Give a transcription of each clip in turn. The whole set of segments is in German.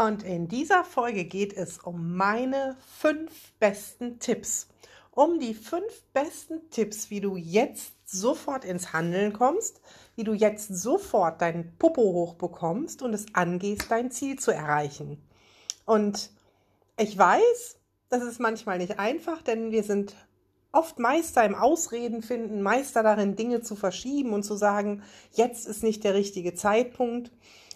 Und in dieser Folge geht es um meine fünf besten Tipps. Um die fünf besten Tipps, wie du jetzt sofort ins Handeln kommst, wie du jetzt sofort deinen Popo hochbekommst und es angehst, dein Ziel zu erreichen. Und ich weiß, das ist manchmal nicht einfach, denn wir sind oft Meister im Ausreden finden, Meister darin, Dinge zu verschieben und zu sagen, jetzt ist nicht der richtige Zeitpunkt.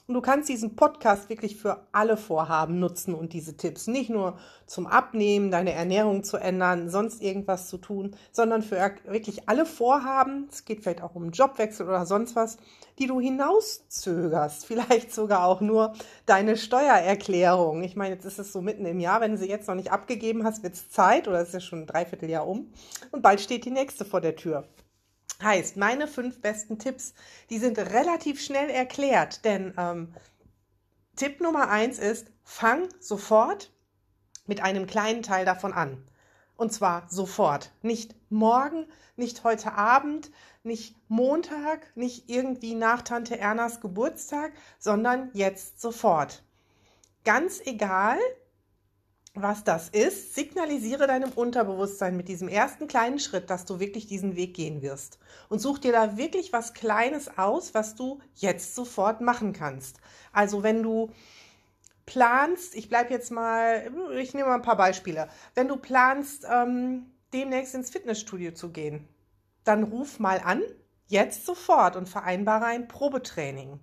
Und du kannst diesen Podcast wirklich für alle Vorhaben nutzen und diese Tipps. Nicht nur zum Abnehmen, deine Ernährung zu ändern, sonst irgendwas zu tun, sondern für wirklich alle Vorhaben. Es geht vielleicht auch um Jobwechsel oder sonst was, die du hinauszögerst. Vielleicht sogar auch nur deine Steuererklärung. Ich meine, jetzt ist es so mitten im Jahr. Wenn du sie jetzt noch nicht abgegeben hast, wird es Zeit oder ist ja schon ein Dreivierteljahr um. Und bald steht die nächste vor der Tür. Heißt, meine fünf besten Tipps, die sind relativ schnell erklärt, denn ähm, Tipp Nummer eins ist, fang sofort mit einem kleinen Teil davon an. Und zwar sofort. Nicht morgen, nicht heute Abend, nicht Montag, nicht irgendwie nach Tante Ernas Geburtstag, sondern jetzt sofort. Ganz egal, was das ist, signalisiere deinem Unterbewusstsein mit diesem ersten kleinen Schritt, dass du wirklich diesen Weg gehen wirst. Und such dir da wirklich was Kleines aus, was du jetzt sofort machen kannst. Also wenn du planst, ich bleibe jetzt mal, ich nehme mal ein paar Beispiele. Wenn du planst, ähm, demnächst ins Fitnessstudio zu gehen, dann ruf mal an, jetzt sofort und vereinbare ein Probetraining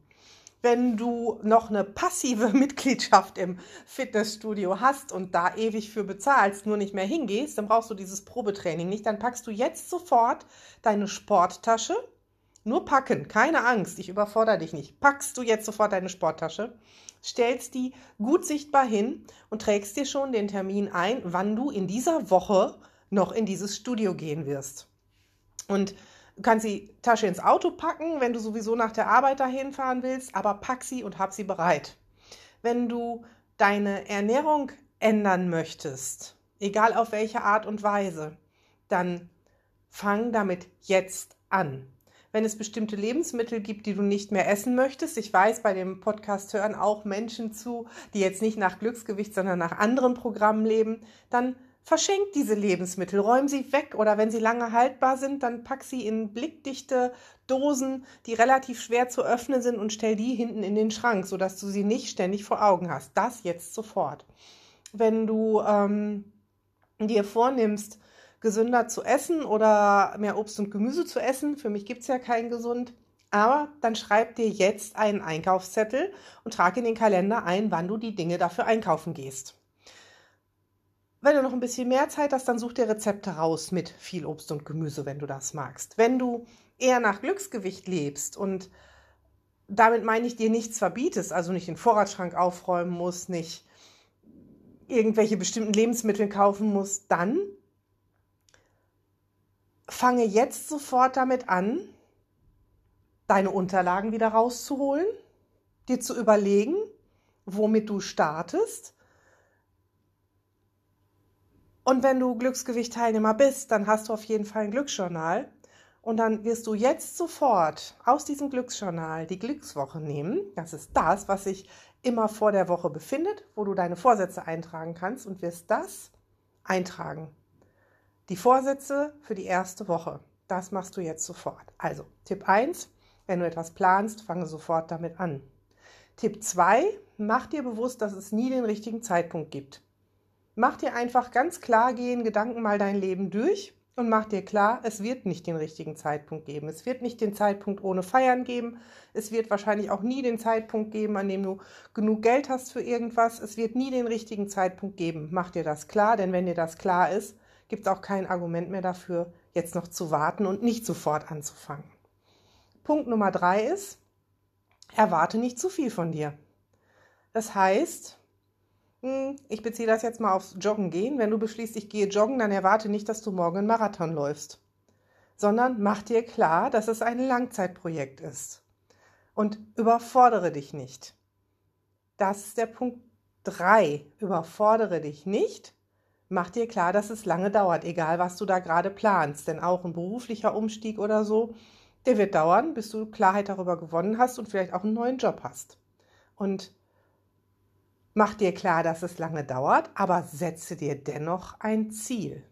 wenn du noch eine passive Mitgliedschaft im Fitnessstudio hast und da ewig für bezahlst, nur nicht mehr hingehst, dann brauchst du dieses Probetraining nicht. Dann packst du jetzt sofort deine Sporttasche. Nur packen, keine Angst, ich überfordere dich nicht. Packst du jetzt sofort deine Sporttasche, stellst die gut sichtbar hin und trägst dir schon den Termin ein, wann du in dieser Woche noch in dieses Studio gehen wirst. Und Du kannst die Tasche ins Auto packen, wenn du sowieso nach der Arbeit dahin fahren willst, aber pack sie und hab sie bereit. Wenn du deine Ernährung ändern möchtest, egal auf welche Art und Weise, dann fang damit jetzt an. Wenn es bestimmte Lebensmittel gibt, die du nicht mehr essen möchtest, ich weiß, bei dem Podcast hören auch Menschen zu, die jetzt nicht nach Glücksgewicht, sondern nach anderen Programmen leben, dann Verschenk diese Lebensmittel, räum sie weg oder wenn sie lange haltbar sind, dann pack sie in blickdichte Dosen, die relativ schwer zu öffnen sind und stell die hinten in den Schrank, sodass du sie nicht ständig vor Augen hast. Das jetzt sofort. Wenn du ähm, dir vornimmst, gesünder zu essen oder mehr Obst und Gemüse zu essen, für mich gibt es ja kein gesund, aber dann schreib dir jetzt einen Einkaufszettel und trag in den Kalender ein, wann du die Dinge dafür einkaufen gehst. Wenn du noch ein bisschen mehr Zeit hast, dann such dir Rezepte raus mit viel Obst und Gemüse, wenn du das magst. Wenn du eher nach Glücksgewicht lebst und damit meine ich dir nichts verbietest, also nicht den Vorratsschrank aufräumen musst, nicht irgendwelche bestimmten Lebensmittel kaufen musst, dann fange jetzt sofort damit an, deine Unterlagen wieder rauszuholen, dir zu überlegen, womit du startest und wenn du Glücksgewicht-Teilnehmer bist, dann hast du auf jeden Fall ein Glücksjournal. Und dann wirst du jetzt sofort aus diesem Glücksjournal die Glückswoche nehmen. Das ist das, was sich immer vor der Woche befindet, wo du deine Vorsätze eintragen kannst und wirst das eintragen. Die Vorsätze für die erste Woche. Das machst du jetzt sofort. Also, Tipp 1, wenn du etwas planst, fange sofort damit an. Tipp 2, mach dir bewusst, dass es nie den richtigen Zeitpunkt gibt. Mach dir einfach ganz klar gehen, Gedanken mal dein Leben durch und mach dir klar, es wird nicht den richtigen Zeitpunkt geben. Es wird nicht den Zeitpunkt ohne Feiern geben. Es wird wahrscheinlich auch nie den Zeitpunkt geben, an dem du genug Geld hast für irgendwas. Es wird nie den richtigen Zeitpunkt geben. Mach dir das klar, denn wenn dir das klar ist, gibt es auch kein Argument mehr dafür, jetzt noch zu warten und nicht sofort anzufangen. Punkt Nummer drei ist, erwarte nicht zu viel von dir. Das heißt, ich beziehe das jetzt mal aufs Joggen gehen. Wenn du beschließt, ich gehe joggen, dann erwarte nicht, dass du morgen einen Marathon läufst, sondern mach dir klar, dass es ein Langzeitprojekt ist. Und überfordere dich nicht. Das ist der Punkt 3. Überfordere dich nicht. Mach dir klar, dass es lange dauert, egal was du da gerade planst. Denn auch ein beruflicher Umstieg oder so, der wird dauern, bis du Klarheit darüber gewonnen hast und vielleicht auch einen neuen Job hast. Und Mach dir klar, dass es lange dauert, aber setze dir dennoch ein Ziel.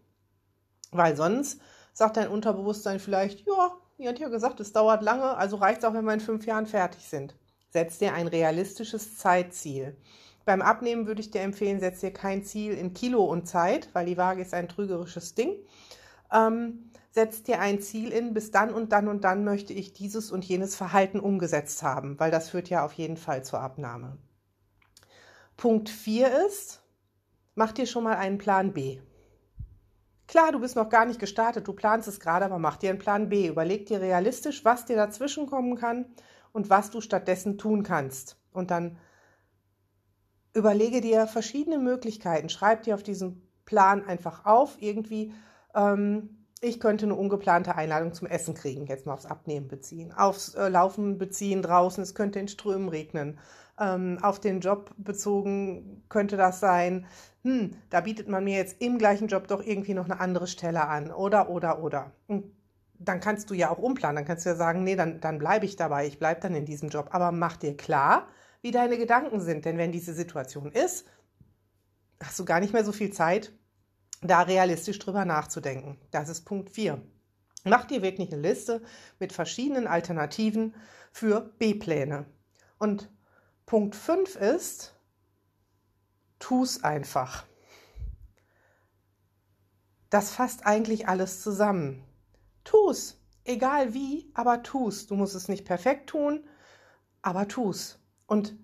Weil sonst sagt dein Unterbewusstsein vielleicht, ja, ihr habt ja gesagt, es dauert lange, also reicht es auch, wenn wir in fünf Jahren fertig sind. Setz dir ein realistisches Zeitziel. Beim Abnehmen würde ich dir empfehlen, setz dir kein Ziel in Kilo und Zeit, weil die Waage ist ein trügerisches Ding. Ähm, setz dir ein Ziel in, bis dann und dann und dann möchte ich dieses und jenes Verhalten umgesetzt haben, weil das führt ja auf jeden Fall zur Abnahme. Punkt 4 ist, mach dir schon mal einen Plan B. Klar, du bist noch gar nicht gestartet, du planst es gerade, aber mach dir einen Plan B. Überleg dir realistisch, was dir dazwischen kommen kann und was du stattdessen tun kannst. Und dann überlege dir verschiedene Möglichkeiten. Schreib dir auf diesen Plan einfach auf, irgendwie, ähm, ich könnte eine ungeplante Einladung zum Essen kriegen, jetzt mal aufs Abnehmen beziehen, aufs äh, Laufen beziehen draußen, es könnte in Strömen regnen. Ähm, auf den Job bezogen könnte das sein, hm, da bietet man mir jetzt im gleichen Job doch irgendwie noch eine andere Stelle an. Oder, oder, oder. Und dann kannst du ja auch umplanen, dann kannst du ja sagen, nee, dann, dann bleibe ich dabei, ich bleibe dann in diesem Job. Aber mach dir klar, wie deine Gedanken sind, denn wenn diese Situation ist, hast du gar nicht mehr so viel Zeit, da realistisch drüber nachzudenken. Das ist Punkt 4. Mach dir wirklich eine Liste mit verschiedenen Alternativen für B-Pläne. Und Punkt 5 ist, tu's einfach. Das fasst eigentlich alles zusammen. Tu's, egal wie, aber tu's. Du musst es nicht perfekt tun, aber tu's. Und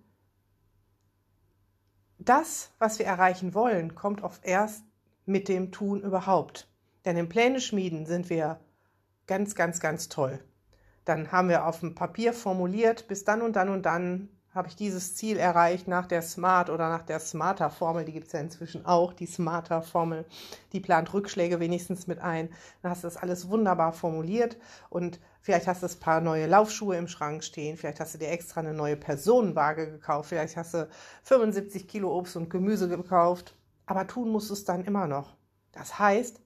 das, was wir erreichen wollen, kommt oft erst mit dem Tun überhaupt. Denn im Pläne schmieden sind wir ganz, ganz, ganz toll. Dann haben wir auf dem Papier formuliert, bis dann und dann und dann habe ich dieses Ziel erreicht nach der Smart oder nach der Smarter-Formel, die gibt es ja inzwischen auch, die Smarter-Formel, die plant Rückschläge wenigstens mit ein. Dann hast du das alles wunderbar formuliert und vielleicht hast du ein paar neue Laufschuhe im Schrank stehen, vielleicht hast du dir extra eine neue Personenwaage gekauft, vielleicht hast du 75 Kilo Obst und Gemüse gekauft, aber tun musst du es dann immer noch. Das heißt,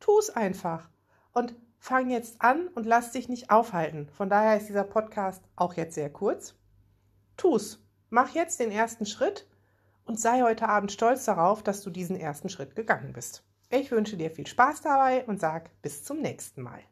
tu es einfach und fang jetzt an und lass dich nicht aufhalten. Von daher ist dieser Podcast auch jetzt sehr kurz. Tu's. Mach jetzt den ersten Schritt und sei heute Abend stolz darauf, dass du diesen ersten Schritt gegangen bist. Ich wünsche dir viel Spaß dabei und sag bis zum nächsten Mal.